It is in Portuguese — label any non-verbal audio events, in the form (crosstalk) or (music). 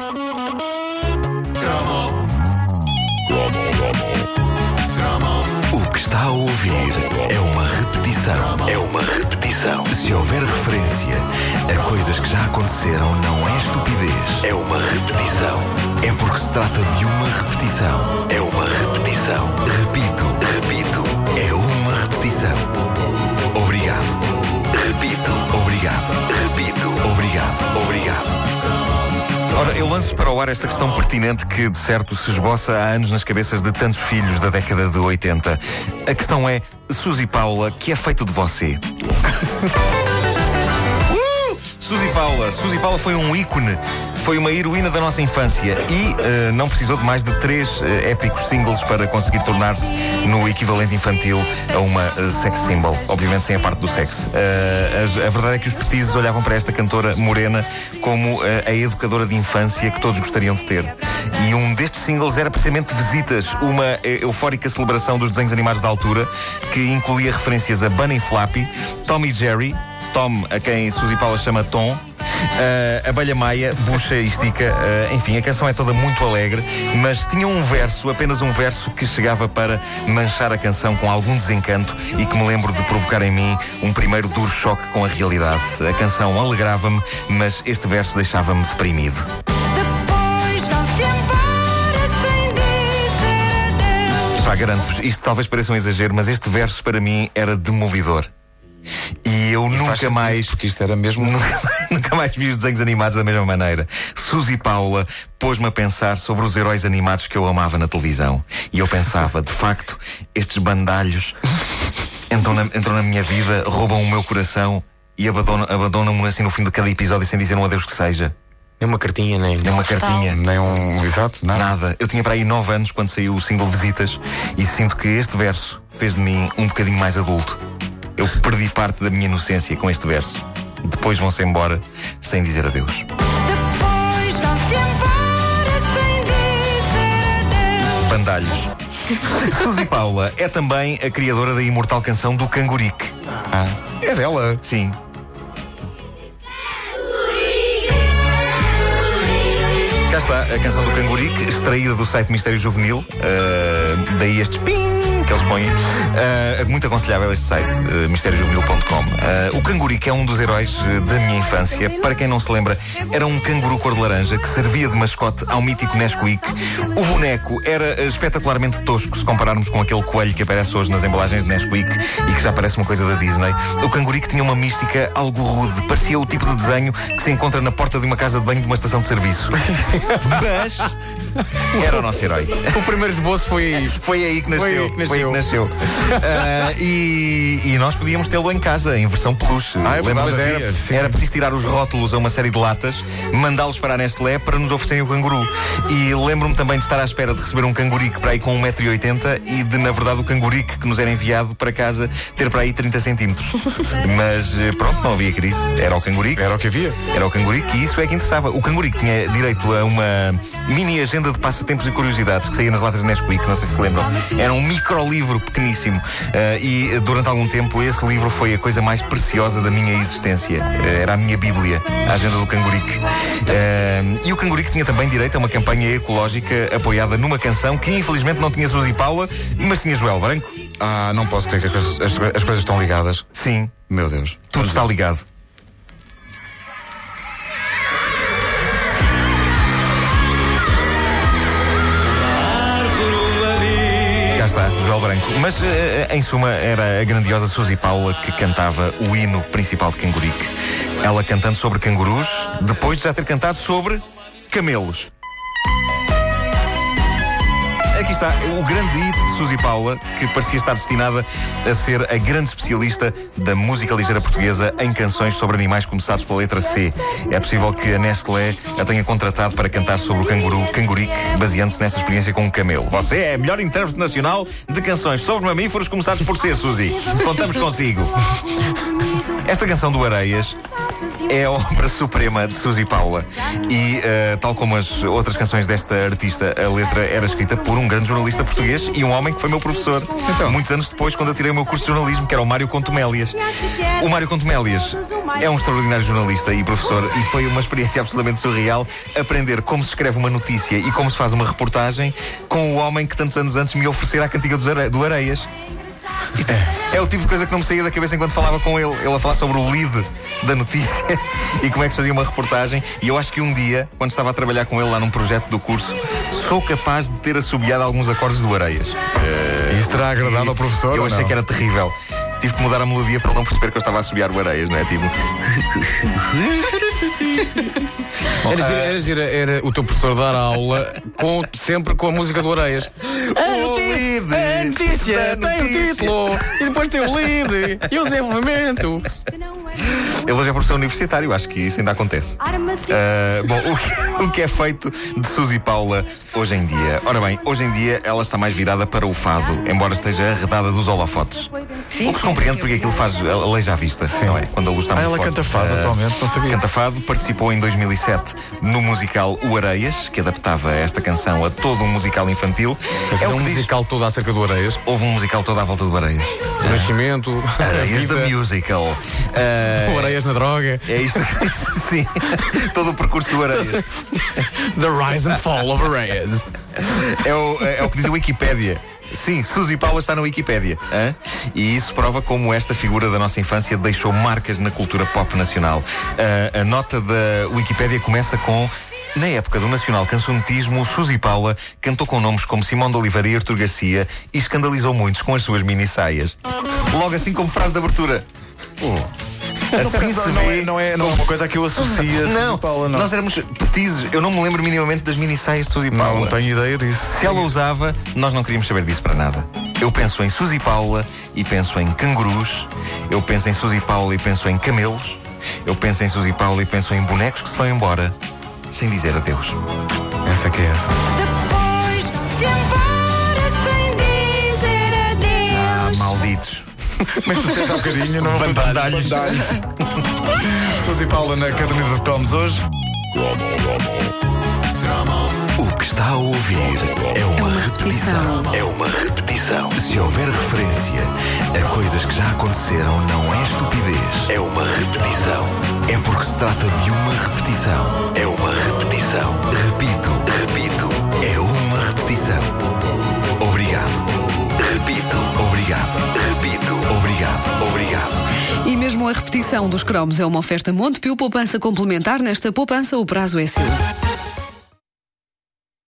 O que está a ouvir é uma repetição. É uma repetição. Se houver referência a coisas que já aconteceram, não é estupidez. É uma repetição. É porque se trata de uma repetição. É uma repetição. Repito, Ora, eu lanço para o ar esta questão pertinente que, de certo, se esboça há anos nas cabeças de tantos filhos da década de 80. A questão é, Suzy Paula, que é feito de você? (laughs) uh! Suzy Paula. Suzy Paula foi um ícone foi uma heroína da nossa infância e uh, não precisou de mais de três uh, épicos singles para conseguir tornar-se no equivalente infantil a uma uh, sex symbol. Obviamente sem a parte do sexo. A, a, verdade é que os petizes olhavam para esta cantora morena como a educadora de infância que todos gostariam de ter. E um destes singles era precisamente Visitas, uma eufórica celebração dos desenhos animados da altura, que incluía referências a Bunny Flappy, Tom e Jerry, Tom, a quem Suzy Paula chama Tom, Uh, Abelha Maia, bucha e estica. Uh, enfim, a canção é toda muito alegre, mas tinha um verso, apenas um verso, que chegava para manchar a canção com algum desencanto e que me lembro de provocar em mim um primeiro duro choque com a realidade. A canção alegrava-me, mas este verso deixava-me deprimido. Pá, garanto-vos, isto talvez pareça um exagero, mas este verso para mim era demolidor. E eu e nunca mais. Porque isto era mesmo. Nunca, (laughs) nunca mais vi os desenhos animados da mesma maneira. Suzy Paula pôs-me a pensar sobre os heróis animados que eu amava na televisão. E eu pensava, de facto, estes bandalhos entram na, entram na minha vida, roubam o meu coração e abandonam-me abandonam assim no fim de cada episódio sem dizer um adeus que seja. Nem uma cartinha, nem. Nem uma cartinha. Nem um. Exato, nada. Nada. Eu tinha para aí nove anos quando saiu o single Visitas e sinto que este verso fez de mim um bocadinho mais adulto. Eu perdi parte da minha inocência com este verso. Depois vão-se embora sem dizer adeus. Depois vão-se embora sem dizer adeus. Bandalhos. (laughs) Suzy Paula é também a criadora da imortal canção do Cangurique. Ah, é dela? Sim. Cá está a canção do Cangurique, extraída do site Mistério Juvenil. Uh, daí estes ping que eles põem. Uh, muito aconselhável este site, uh. Uh, o cangurique é um dos heróis da minha infância. Para quem não se lembra, era um canguru cor de laranja que servia de mascote ao mítico Nesquik. O boneco era espetacularmente tosco se compararmos com aquele coelho que aparece hoje nas embalagens de Nesquik e que já parece uma coisa da Disney. O cangurique tinha uma mística algo rude. Parecia o tipo de desenho que se encontra na porta de uma casa de banho de uma estação de serviço. (laughs) (laughs) Mas (laughs) era o nosso herói. (laughs) O primeiro esboço foi. (laughs) Foi aí que nasceu. Foi aí que nasceu. Foi aí que nasceu. Uh, e, e, nós podíamos tê-lo em casa, em versão peluche. Ah, é verdade, era, era preciso tirar os rótulos a uma série de latas, mandá-los para a Nestlé para nos oferecerem o canguru. E lembro-me também de estar à espera de receber um cangurique para aí com 1,80m e de, na verdade, o cangurique que nos era enviado para casa ter para aí 30 centímetros. Mas eh, pronto, não havia crise. Era o cangurique. Era o que havia. Era o cangurique e isso é que interessava. O cangurique tinha direito a uma mini agenda de passatempos e curiosidades que saía nas latas de Nesquik, não sei se lembram. Era um microlivro pequeníssimo. Uh, e durante algum tempo esse livro foi a coisa mais preciosa da minha existência. Uh, era a minha Bíblia, a agenda do Cangurique. Uh, e o Cangurique tinha também direito a uma campanha ecológica apoiada numa canção que infelizmente não tinha Suzy Paula, mas tinha Joel Branco. Ah, não posso ter que as, as, as coisas estão ligadas. Sim. Meu Deus. Tudo está ligado. Está, Joel Branco. Mas, eh, em suma, era a grandiosa Suzy Paula que cantava o hino principal de Cangurique. Ela cantando sobre cangurus, depois de já ter cantado sobre camelos. Está o grande hit de Suzy Paula, que parecia estar destinada a ser a grande especialista da música ligeira portuguesa em canções sobre animais começados pela letra C. É possível que a Nestlé a tenha contratado para cantar sobre o canguru Cangurique, baseando-se nessa experiência com um camelo. Você é a melhor intérprete nacional de canções sobre mamíferos começados por C, Suzy. Contamos consigo. Esta canção do Areias é a obra suprema de Suzy Paula. E, eh, tal como as outras canções desta artista, a letra era escrita por um grande jornalista português e um homem que foi meu professor. Então? Muitos anos depois, quando eu tirei o meu curso de jornalismo, que era o Mário Contumélias. O Mário Contumélias é um extraordinário jornalista e professor e foi uma experiência absolutamente surreal aprender como se escreve uma notícia e como se faz uma reportagem com o homem que tantos anos antes me oferecera a cantiga do Areias. Isto é, é o tipo de coisa que não me saía da cabeça enquanto falava com ele. Ele a falar sobre o lead da notícia (laughs) e como é que se fazia uma reportagem. E eu acho que um dia, quando estava a trabalhar com ele lá num projeto do curso, sou capaz de ter assobiado alguns acordes do Areias. Isso terá agradado E ao professor? Eu achei que era terrível. Tive que mudar a melodia para ele não perceber que eu estava a assobiar o Areias, não é? Tipo. (laughs) Era, gira, era, gira, era o teu professor dar aula com, sempre com a música do Areias. O lead A notícia tem o título e depois tem o lead e o desenvolvimento. Ele hoje é professor universitário, acho que isso ainda acontece. Ah, bom, o que, o que é feito de Suzy Paula hoje em dia? Ora bem, hoje em dia ela está mais virada para o fado, embora esteja arredada dos holofotes. O que se compreende porque aquilo faz a a lei já vista, não é? Quando a luz está Ah, muito ela forte. canta fado Ah, atualmente, não sabia. Canta fado, participou em 2007 no musical O Areias, que adaptava esta canção a todo um musical infantil. É É um que diz. musical todo acerca do Areias. Houve um musical todo à volta do Areias. (laughs) (laughs) O nascimento, a Areias vida, da Musical. Ah, o Areias na droga, é isto que. (laughs) Sim. Todo o percurso do Areias. The Rise and Fall of Areias. É o, é o que diz a Wikipédia. Sim, Suzy Paula está na Wikipédia. hã? E isso prova como esta figura da nossa infância deixou marcas na cultura pop nacional. Ah, a nota da Wikipédia começa com. Na época do nacional cancionetismo, Suzy Paula cantou com nomes como Simão de Oliveira e Artur Garcia e escandalizou muitos com as suas mini saias. Logo assim como frase de abertura. Assim se Não é, não, é, não é uma coisa a que eu associo a Não, Suzy Paula, não. nós éramos petizes. Eu não me lembro minimamente das mini saias de Suzy Paula. Não tenho ideia disso. Se ela usava, nós não queríamos saber disso para nada. Eu penso em Suzy Paula e penso em cangurus. Eu penso em Suzy Paula e penso em camelos. Eu penso em Suzy Paula e penso em bonecos que se vão embora sem dizer adeus. Essa que é essa. Mas há bocadinho, não Bandalhos. Bandalhos. Suzy Paula na caderneta de cromos hoje. O que está a ouvir é uma repetição. É uma repetição. Se houver referência a coisas que já aconteceram, não é estupidez. É uma repetição. É porque se trata de uma repetição. É uma repetição. Repito, repetição dos cromos é uma oferta Montepio Poupança Complementar. Nesta poupança, o prazo é seu.